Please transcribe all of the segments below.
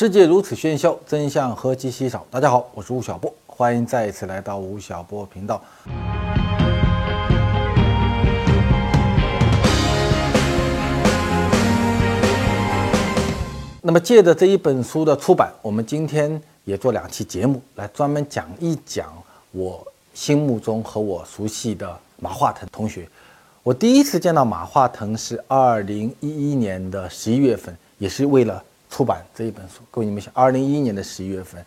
世界如此喧嚣，真相何其稀少。大家好，我是吴晓波，欢迎再一次来到吴晓波频道。那么，借着这一本书的出版，我们今天也做两期节目，来专门讲一讲我心目中和我熟悉的马化腾同学。我第一次见到马化腾是二零一一年的十一月份，也是为了出版这一本书。各位你们想，二零一一年的十一月份，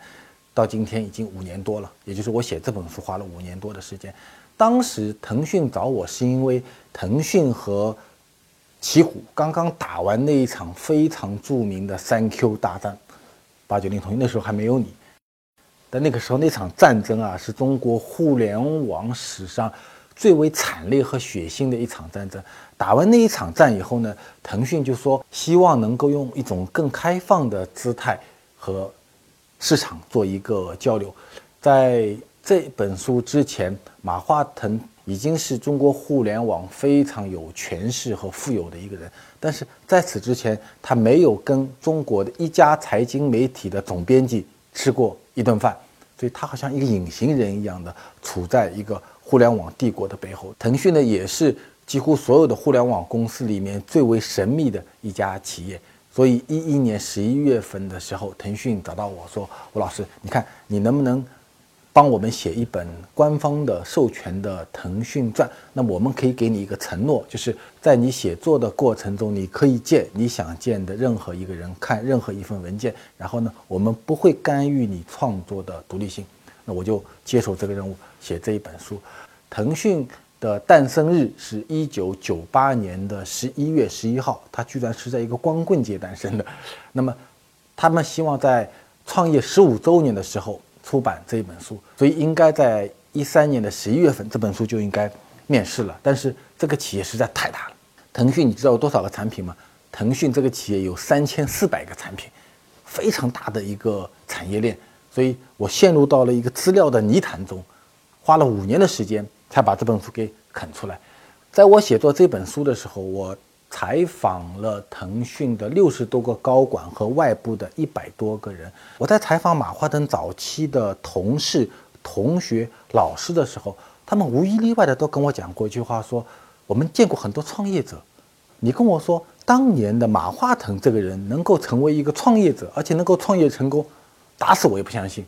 到今天已经五年多了，也就是我写这本书花了五年多的时间。当时腾讯找我是因为腾讯和奇虎刚刚打完那一场非常著名的三 Q 大战，八九零同学那时候还没有你，但那个时候那场战争啊，是中国互联网史上最为惨烈和血腥的一场战争。打完那一场战以后呢，腾讯就说希望能够用一种更开放的姿态和市场做一个交流。在这本书之前，马化腾。已经是中国互联网非常有权势和富有的一个人，但是在此之前，他没有跟中国的一家财经媒体的总编辑吃过一顿饭，所以他好像一个隐形人一样的处在一个互联网帝国的背后。腾讯呢，也是几乎所有的互联网公司里面最为神秘的一家企业。所以一一年十一月份的时候，腾讯找到我说：“吴老师，你看你能不能？”帮我们写一本官方的授权的腾讯传，那我们可以给你一个承诺，就是在你写作的过程中，你可以见你想见的任何一个人，看任何一份文件，然后呢，我们不会干预你创作的独立性。那我就接受这个任务，写这一本书。腾讯的诞生日是一九九八年的十一月十一号，它居然是在一个光棍节诞生的。那么，他们希望在创业十五周年的时候。出版这本书，所以应该在一三年的十一月份，这本书就应该面世了。但是这个企业实在太大了，腾讯你知道有多少个产品吗？腾讯这个企业有三千四百个产品，非常大的一个产业链，所以我陷入到了一个资料的泥潭中，花了五年的时间才把这本书给啃出来。在我写作这本书的时候，我。采访了腾讯的六十多个高管和外部的一百多个人。我在采访马化腾早期的同事、同学、老师的时候，他们无一例外的都跟我讲过一句话：说我们见过很多创业者，你跟我说当年的马化腾这个人能够成为一个创业者，而且能够创业成功，打死我也不相信。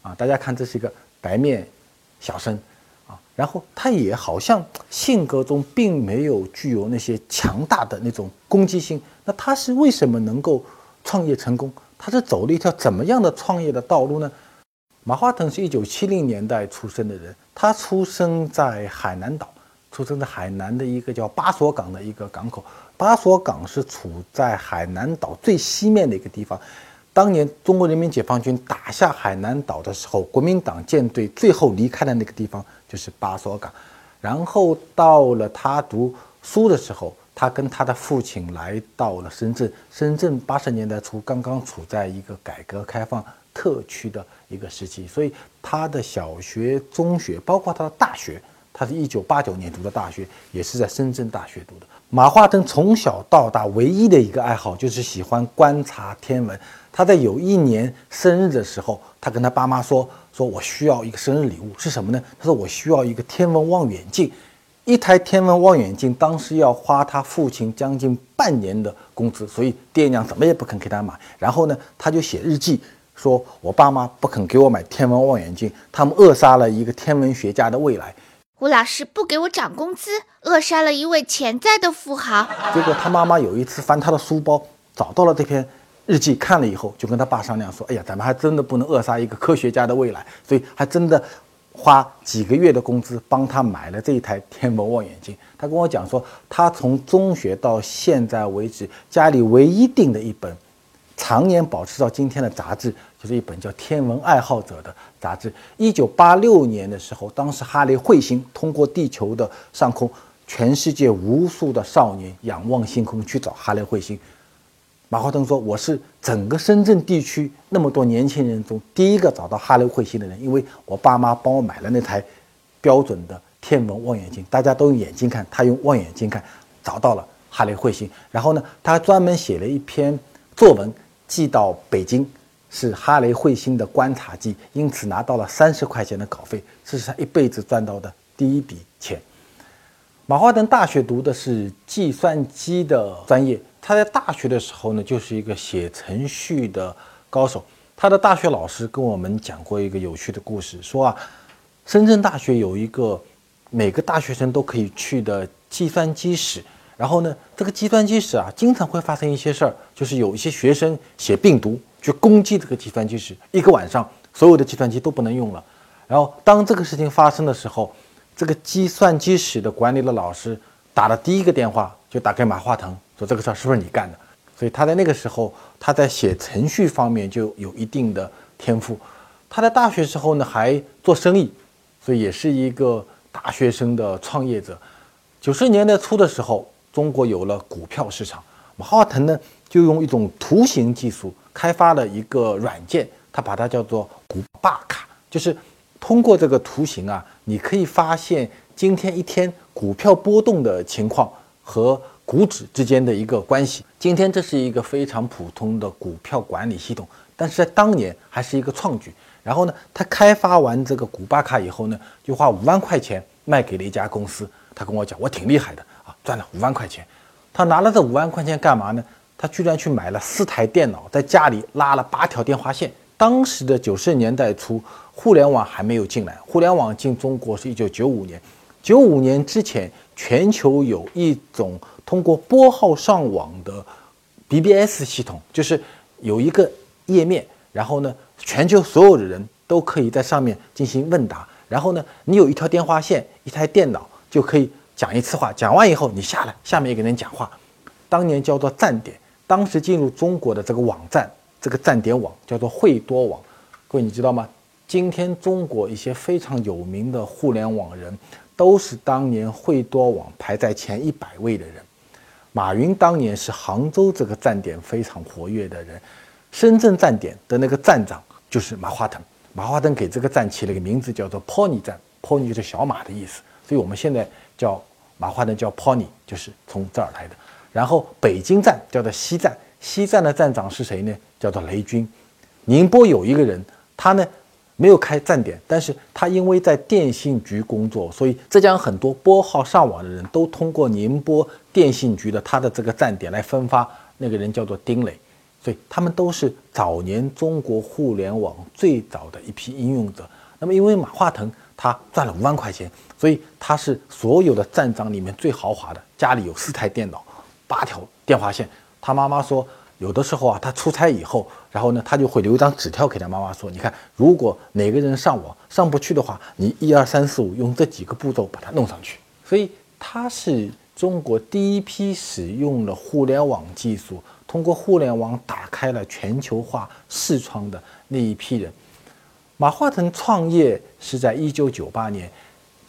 啊，大家看，这是一个白面小生。然后他也好像性格中并没有具有那些强大的那种攻击性。那他是为什么能够创业成功？他是走了一条怎么样的创业的道路呢？马化腾是一九七零年代出生的人，他出生在海南岛，出生在海南的一个叫巴索港的一个港口。巴索港是处在海南岛最西面的一个地方。当年中国人民解放军打下海南岛的时候，国民党舰队最后离开的那个地方就是巴索港。然后到了他读书的时候，他跟他的父亲来到了深圳。深圳八十年代初刚刚处在一个改革开放特区的一个时期，所以他的小学、中学，包括他的大学，他是一九八九年读的大学，也是在深圳大学读的。马化腾从小到大唯一的一个爱好就是喜欢观察天文。他在有一年生日的时候，他跟他爸妈说：“说我需要一个生日礼物，是什么呢？”他说：“我需要一个天文望远镜，一台天文望远镜当时要花他父亲将近半年的工资，所以爹娘怎么也不肯给他买。然后呢，他就写日记，说我爸妈不肯给我买天文望远镜，他们扼杀了一个天文学家的未来。胡老师不给我涨工资，扼杀了一位潜在的富豪。结果他妈妈有一次翻他的书包，找到了这篇。”日记看了以后，就跟他爸商量说：“哎呀，咱们还真的不能扼杀一个科学家的未来，所以还真的花几个月的工资帮他买了这一台天文望远镜。”他跟我讲说，他从中学到现在为止，家里唯一订的一本常年保持到今天的杂志，就是一本叫《天文爱好者》的杂志。一九八六年的时候，当时哈雷彗星通过地球的上空，全世界无数的少年仰望星空去找哈雷彗星。马化腾说：“我是整个深圳地区那么多年轻人中第一个找到哈雷彗星的人，因为我爸妈帮我买了那台标准的天文望远镜，大家都用眼睛看，他用望远镜看，找到了哈雷彗星。然后呢，他还专门写了一篇作文寄到北京，是哈雷彗星的观察机，因此拿到了三十块钱的稿费，这是他一辈子赚到的第一笔钱。马化腾大学读的是计算机的专业，他在大学的时候呢，就是一个写程序的高手。他的大学老师跟我们讲过一个有趣的故事，说啊，深圳大学有一个每个大学生都可以去的计算机室。然后呢，这个计算机室啊，经常会发生一些事儿，就是有一些学生写病毒去攻击这个计算机室，一个晚上所有的计算机都不能用了。然后当这个事情发生的时候，这个计算机室的管理的老师打了第一个电话就打给马化腾，说这个事儿是不是你干的？所以他在那个时候他在写程序方面就有一定的天赋。他在大学时候呢还做生意，所以也是一个大学生的创业者。九十年代初的时候。中国有了股票市场，马化腾呢就用一种图形技术开发了一个软件，他把它叫做“股霸卡”，就是通过这个图形啊，你可以发现今天一天股票波动的情况和股指之间的一个关系。今天这是一个非常普通的股票管理系统，但是在当年还是一个创举。然后呢，他开发完这个古巴卡以后呢，就花五万块钱卖给了一家公司。他跟我讲，我挺厉害的啊。赚了五万块钱，他拿了这五万块钱干嘛呢？他居然去买了四台电脑，在家里拉了八条电话线。当时的九十年代初，互联网还没有进来，互联网进中国是一九九五年。九五年之前，全球有一种通过拨号上网的 BBS 系统，就是有一个页面，然后呢，全球所有的人都可以在上面进行问答，然后呢，你有一条电话线，一台电脑就可以。讲一次话，讲完以后你下来，下面一个人讲话。当年叫做站点，当时进入中国的这个网站，这个站点网叫做惠多网。各位你知道吗？今天中国一些非常有名的互联网人，都是当年惠多网排在前一百位的人。马云当年是杭州这个站点非常活跃的人，深圳站点的那个站长就是马化腾。马化腾给这个站起了个名字，叫做 Pony 站，Pony 就是小马的意思。所以我们现在。叫马化腾叫 Pony，就是从这儿来的。然后北京站叫做西站，西站的站长是谁呢？叫做雷军。宁波有一个人，他呢没有开站点，但是他因为在电信局工作，所以浙江很多拨号上网的人都通过宁波电信局的他的这个站点来分发。那个人叫做丁磊，所以他们都是早年中国互联网最早的一批应用者。那么因为马化腾。他赚了五万块钱，所以他是所有的站长里面最豪华的。家里有四台电脑，八条电话线。他妈妈说，有的时候啊，他出差以后，然后呢，他就会留一张纸条给他妈妈说：“你看，如果哪个人上网上不去的话，你一二三四五用这几个步骤把它弄上去。”所以他是中国第一批使用了互联网技术，通过互联网打开了全球化视窗的那一批人。马化腾创业是在一九九八年，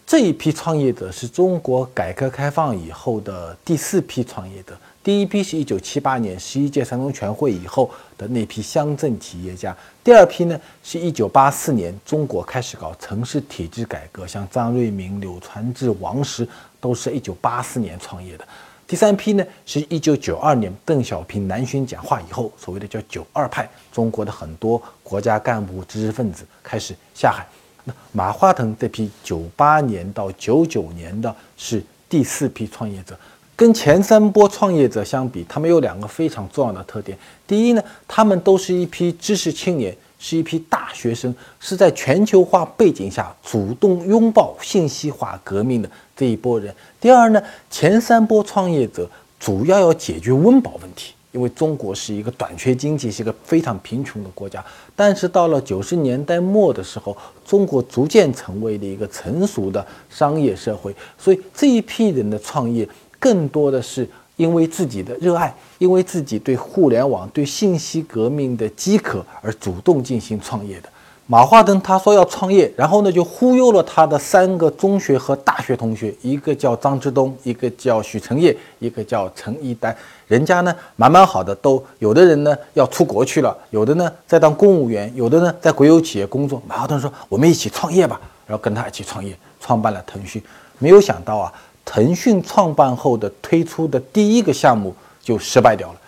这一批创业者是中国改革开放以后的第四批创业者。第一批是一九七八年十一届三中全会以后的那批乡镇企业家，第二批呢是一九八四年中国开始搞城市体制改革，像张瑞敏、柳传志、王石都是一九八四年创业的。第三批呢，是一九九二年邓小平南巡讲话以后，所谓的叫“九二派”，中国的很多国家干部、知识分子开始下海。那马化腾这批九八年到九九年的是第四批创业者，跟前三波创业者相比，他们有两个非常重要的特点。第一呢，他们都是一批知识青年。是一批大学生，是在全球化背景下主动拥抱信息化革命的这一波人。第二呢，前三波创业者主要要解决温饱问题，因为中国是一个短缺经济，是一个非常贫穷的国家。但是到了九十年代末的时候，中国逐渐成为了一个成熟的商业社会，所以这一批人的创业更多的是。因为自己的热爱，因为自己对互联网、对信息革命的饥渴而主动进行创业的马化腾，他说要创业，然后呢就忽悠了他的三个中学和大学同学，一个叫张之东，一个叫许成业，一个叫陈一丹。人家呢蛮蛮好的，都有的人呢要出国去了，有的呢在当公务员，有的呢在国有企业工作。马化腾说：“我们一起创业吧。”然后跟他一起创业，创办了腾讯。没有想到啊。腾讯创办后的推出的第一个项目就失败掉了。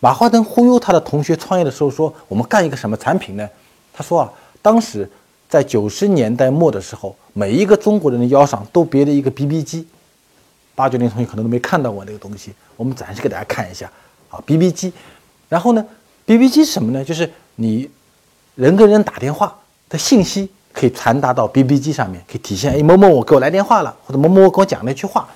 马化腾忽悠他的同学创业的时候说：“我们干一个什么产品呢？”他说啊，当时在九十年代末的时候，每一个中国人的腰上都别了一个 BB 机。八九零同学可能都没看到过那个东西，我们展示给大家看一下啊，BB 机。然后呢，BB 机是什么呢？就是你人跟人打电话的信息可以传达到 BB 机上面，可以体现哎某某我给我来电话了，或者某某我跟我讲了一句话。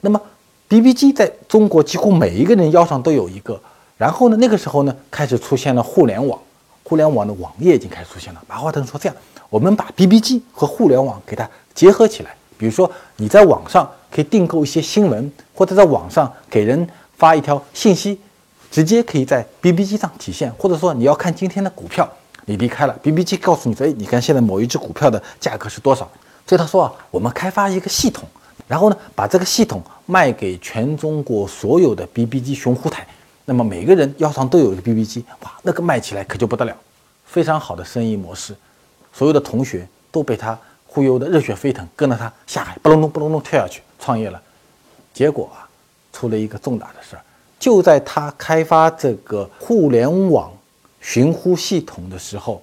那么 BB 机在中国几乎每一个人腰上都有一个。然后呢，那个时候呢，开始出现了互联网，互联网的网页已经开始出现了。马化腾说：“这样，我们把 BB 机和互联网给它结合起来。比如说，你在网上可以订购一些新闻，或者在网上给人发一条信息，直接可以在 BB 机上体现。或者说，你要看今天的股票，你离开了 BB 机，告诉你说：‘哎，你看现在某一只股票的价格是多少？’所以他说啊，我们开发一个系统，然后呢，把这个系统卖给全中国所有的 BB 机雄虎台。”那么每个人腰上都有一个 BB 机，哇，那个卖起来可就不得了，非常好的生意模式，所有的同学都被他忽悠得热血沸腾，跟着他下海，不隆咚不隆咚跳下去创业了。结果啊，出了一个重大的事儿，就在他开发这个互联网寻呼系统的时候，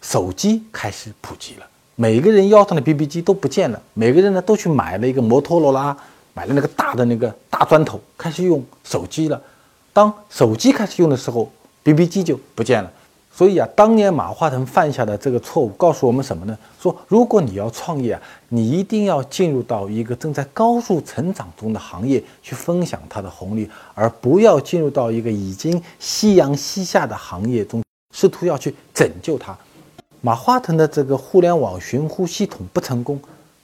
手机开始普及了，每个人腰上的 BB 机都不见了，每个人呢都去买了一个摩托罗拉。买了那个大的那个大砖头，开始用手机了。当手机开始用的时候，BB 机就不见了。所以啊，当年马化腾犯下的这个错误，告诉我们什么呢？说如果你要创业啊，你一定要进入到一个正在高速成长中的行业去分享它的红利，而不要进入到一个已经夕阳西下的行业中，试图要去拯救它。马化腾的这个互联网寻呼系统不成功，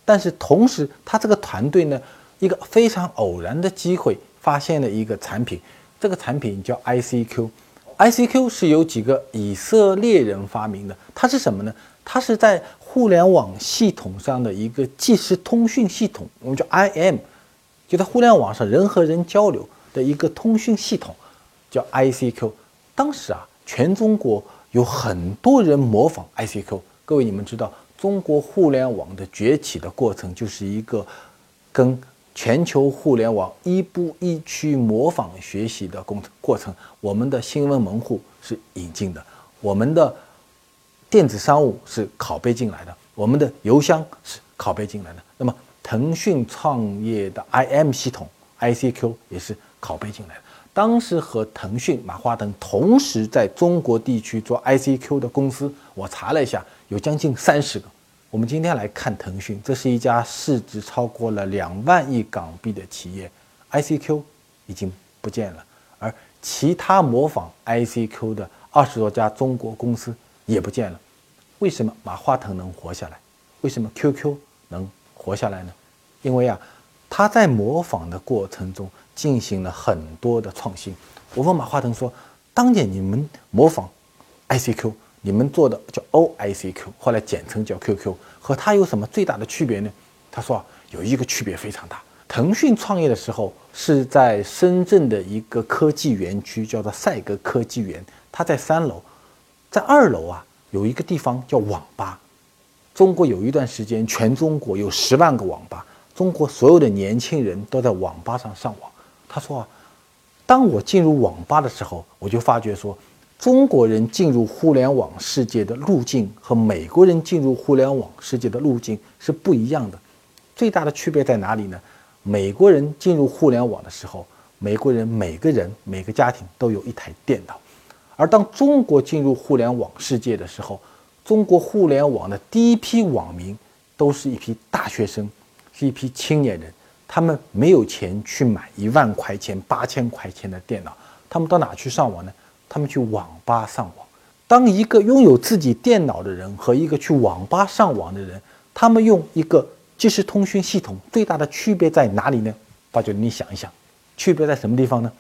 但是同时他这个团队呢？一个非常偶然的机会，发现了一个产品，这个产品叫 ICQ。ICQ 是由几个以色列人发明的，它是什么呢？它是在互联网系统上的一个即时通讯系统，我们叫 IM，就在互联网上人和人交流的一个通讯系统，叫 ICQ。当时啊，全中国有很多人模仿 ICQ。各位，你们知道，中国互联网的崛起的过程就是一个跟全球互联网一步一趋模仿学习的工程过程，我们的新闻门户是引进的，我们的电子商务是拷贝进来的，我们的邮箱是拷贝进来的。那么，腾讯创业的 IM 系统 ICQ 也是拷贝进来的。当时和腾讯马化腾同时在中国地区做 ICQ 的公司，我查了一下，有将近三十个。我们今天来看腾讯，这是一家市值超过了两万亿港币的企业，ICQ 已经不见了，而其他模仿 ICQ 的二十多家中国公司也不见了。为什么马化腾能活下来？为什么 QQ 能活下来呢？因为啊，他在模仿的过程中进行了很多的创新。我问马化腾说：“当年你们模仿 ICQ？” 你们做的叫 OICQ，后来简称叫 QQ，和它有什么最大的区别呢？他说啊有一个区别非常大。腾讯创业的时候是在深圳的一个科技园区，叫做赛格科技园，它在三楼，在二楼啊有一个地方叫网吧。中国有一段时间，全中国有十万个网吧，中国所有的年轻人都在网吧上上网。他说啊，当我进入网吧的时候，我就发觉说。中国人进入互联网世界的路径和美国人进入互联网世界的路径是不一样的，最大的区别在哪里呢？美国人进入互联网的时候，美国人每个人每个家庭都有一台电脑，而当中国进入互联网世界的时候，中国互联网的第一批网民都是一批大学生，是一批青年人，他们没有钱去买一万块钱、八千块钱的电脑，他们到哪去上网呢？他们去网吧上网。当一个拥有自己电脑的人和一个去网吧上网的人，他们用一个即时通讯系统，最大的区别在哪里呢？八九，你想一想，区别在什么地方呢？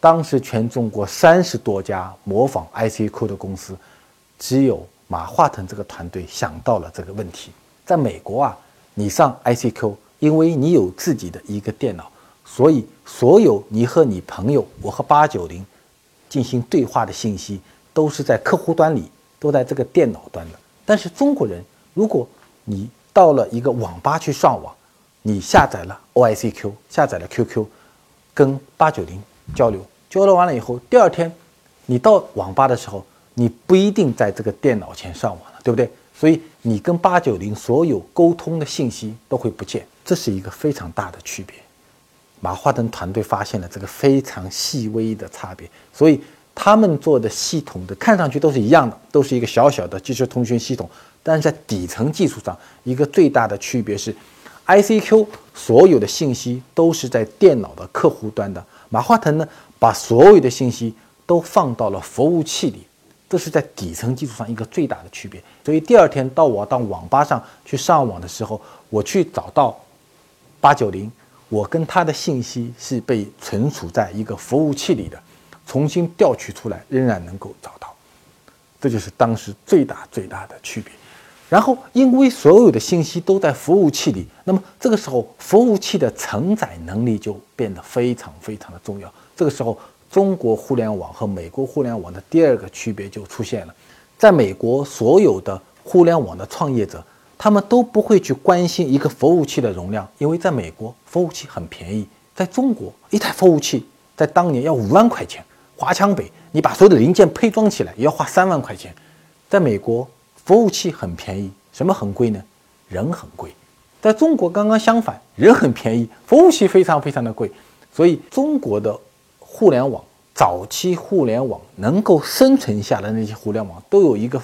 当时全中国三十多家模仿 ICQ 的公司，只有马化腾这个团队想到了这个问题。在美国啊，你上 ICQ，因为你有自己的一个电脑，所以所有你和你朋友，我和八九零。进行对话的信息都是在客户端里，都在这个电脑端的。但是中国人，如果你到了一个网吧去上网，你下载了 OICQ，下载了 QQ，跟八九零交流，交流完了以后，第二天你到网吧的时候，你不一定在这个电脑前上网了，对不对？所以你跟八九零所有沟通的信息都会不见，这是一个非常大的区别。马化腾团队发现了这个非常细微的差别，所以他们做的系统的看上去都是一样的，都是一个小小的即时通讯系统，但是在底层技术上，一个最大的区别是，ICQ 所有的信息都是在电脑的客户端的，马化腾呢把所有的信息都放到了服务器里，这是在底层技术上一个最大的区别。所以第二天到我到网吧上去上网的时候，我去找到八九零。我跟他的信息是被存储在一个服务器里的，重新调取出来仍然能够找到，这就是当时最大最大的区别。然后，因为所有的信息都在服务器里，那么这个时候服务器的承载能力就变得非常非常的重要。这个时候，中国互联网和美国互联网的第二个区别就出现了，在美国所有的互联网的创业者。他们都不会去关心一个服务器的容量，因为在美国服务器很便宜，在中国一台服务器在当年要五万块钱，华强北你把所有的零件配装起来也要花三万块钱。在美国服务器很便宜，什么很贵呢？人很贵。在中国刚刚相反，人很便宜，服务器非常非常的贵。所以中国的互联网早期互联网能够生存下的那些互联网都有一个。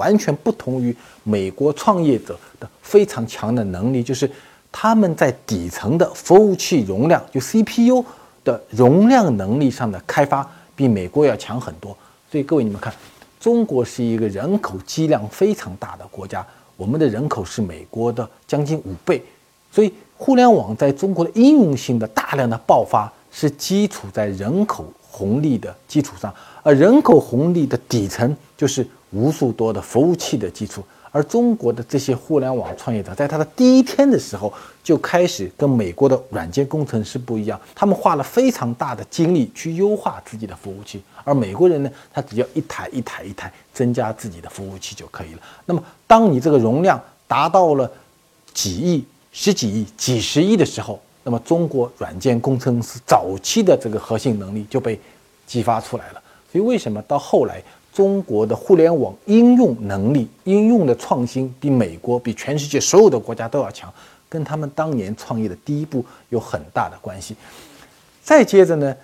完全不同于美国创业者的非常强的能力，就是他们在底层的服务器容量，就 CPU 的容量能力上的开发比美国要强很多。所以各位你们看，中国是一个人口基量非常大的国家，我们的人口是美国的将近五倍，所以互联网在中国的应用性的大量的爆发是基础在人口红利的基础上，而人口红利的底层就是。无数多的服务器的基础，而中国的这些互联网创业者，在他的第一天的时候就开始跟美国的软件工程师不一样，他们花了非常大的精力去优化自己的服务器，而美国人呢，他只要一台一台一台增加自己的服务器就可以了。那么，当你这个容量达到了几亿、十几亿、几十亿的时候，那么中国软件工程师早期的这个核心能力就被激发出来了。所以，为什么到后来？中国的互联网应用能力、应用的创新比美国、比全世界所有的国家都要强，跟他们当年创业的第一步有很大的关系。再接着呢，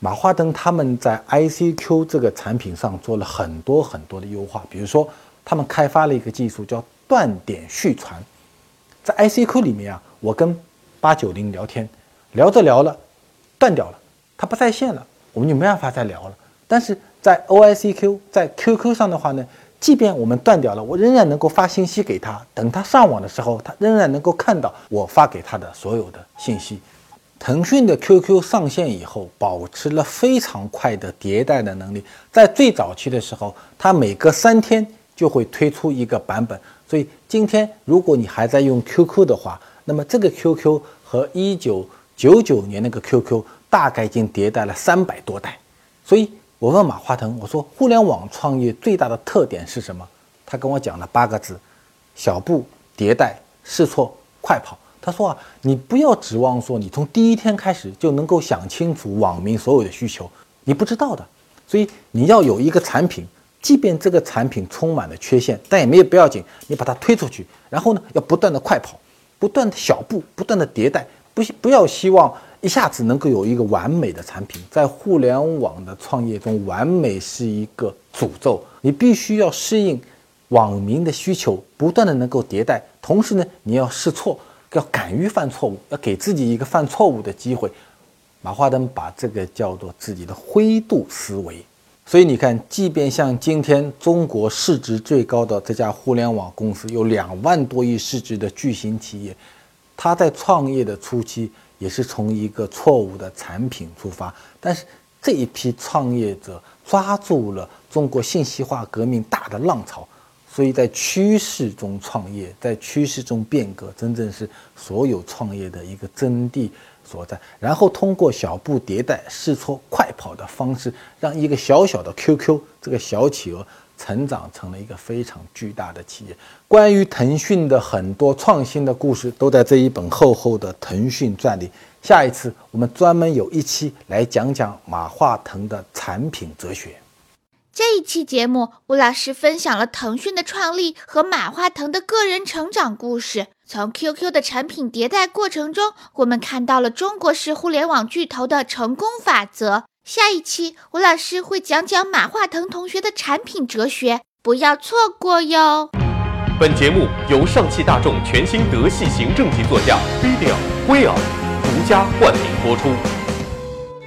马化腾他们在 ICQ 这个产品上做了很多很多的优化，比如说他们开发了一个技术叫断点续传，在 ICQ 里面啊，我跟八九零聊天，聊着聊了，断掉了，他不在线了，我们就没办法再聊了，但是。在 OICQ 在 QQ 上的话呢，即便我们断掉了，我仍然能够发信息给他。等他上网的时候，他仍然能够看到我发给他的所有的信息。腾讯的 QQ 上线以后，保持了非常快的迭代的能力。在最早期的时候，它每隔三天就会推出一个版本。所以今天如果你还在用 QQ 的话，那么这个 QQ 和一九九九年那个 QQ 大概已经迭代了三百多代。所以。我问马化腾，我说互联网创业最大的特点是什么？他跟我讲了八个字：小步迭代、试错、快跑。他说啊，你不要指望说你从第一天开始就能够想清楚网民所有的需求，你不知道的。所以你要有一个产品，即便这个产品充满了缺陷，但也没有不要紧，你把它推出去，然后呢，要不断的快跑，不断的小步，不断的迭代，不不要希望。一下子能够有一个完美的产品，在互联网的创业中，完美是一个诅咒。你必须要适应网民的需求，不断的能够迭代，同时呢，你要试错，要敢于犯错误，要给自己一个犯错误的机会。马化腾把这个叫做自己的灰度思维。所以你看，即便像今天中国市值最高的这家互联网公司，有两万多亿市值的巨型企业，它在创业的初期。也是从一个错误的产品出发，但是这一批创业者抓住了中国信息化革命大的浪潮，所以在趋势中创业，在趋势中变革，真正是所有创业的一个真谛所在。然后通过小步迭代、试错、快跑的方式，让一个小小的 QQ 这个小企鹅成长成了一个非常巨大的企业。关于腾讯的很多创新的故事，都在这一本厚厚的《腾讯传》里。下一次我们专门有一期来讲讲马化腾的产品哲学。这一期节目，吴老师分享了腾讯的创立和马化腾的个人成长故事。从 QQ 的产品迭代过程中，我们看到了中国式互联网巨头的成功法则。下一期，吴老师会讲讲马化腾同学的产品哲学，不要错过哟。本节目由上汽大众全新德系行政级座驾飞迪尔威尔独家冠名播出。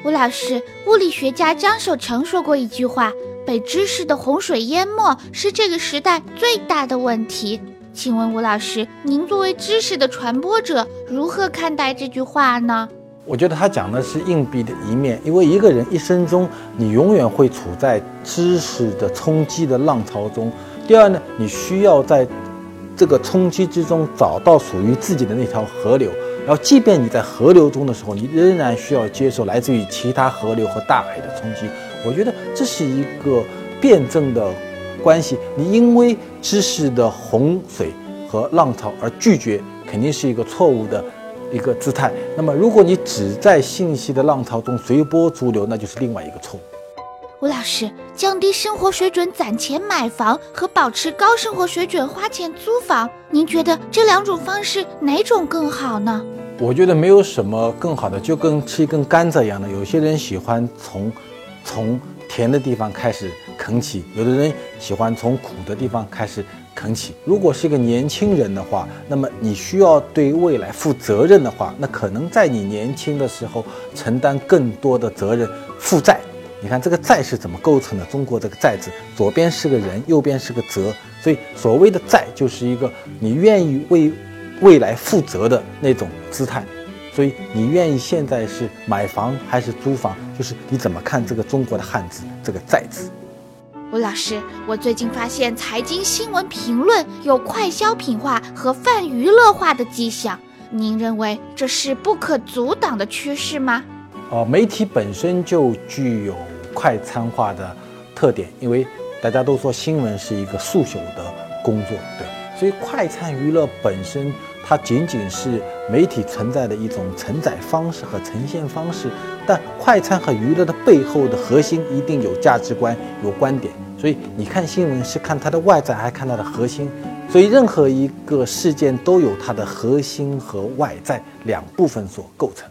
吴老师，物理学家张守成说过一句话：“被知识的洪水淹没是这个时代最大的问题。”请问吴老师，您作为知识的传播者，如何看待这句话呢？我觉得他讲的是硬币的一面，因为一个人一生中，你永远会处在知识的冲击的浪潮中。第二呢，你需要在这个冲击之中找到属于自己的那条河流。然后，即便你在河流中的时候，你仍然需要接受来自于其他河流和大海的冲击。我觉得这是一个辩证的。关系，你因为知识的洪水和浪潮而拒绝，肯定是一个错误的一个姿态。那么，如果你只在信息的浪潮中随波逐流，那就是另外一个错误。吴老师，降低生活水准攒钱买房和保持高生活水准花钱租房，您觉得这两种方式哪种更好呢？我觉得没有什么更好的，就跟吃一根甘蔗一样的。有些人喜欢从从甜的地方开始。啃起，有的人喜欢从苦的地方开始啃起。如果是一个年轻人的话，那么你需要对未来负责任的话，那可能在你年轻的时候承担更多的责任，负债。你看这个债是怎么构成的？中国这个债字，左边是个人，右边是个责，所以所谓的债就是一个你愿意为未来负责的那种姿态。所以你愿意现在是买房还是租房？就是你怎么看这个中国的汉字这个债字？吴老师，我最近发现财经新闻评论有快消品化和泛娱乐化的迹象，您认为这是不可阻挡的趋势吗？哦，媒体本身就具有快餐化的特点，因为大家都说新闻是一个速朽的工作，对，所以快餐娱乐本身。它仅仅是媒体存在的一种承载方式和呈现方式，但快餐和娱乐的背后的核心一定有价值观、有观点。所以你看新闻是看它的外在，还看它的核心。所以任何一个事件都有它的核心和外在两部分所构成。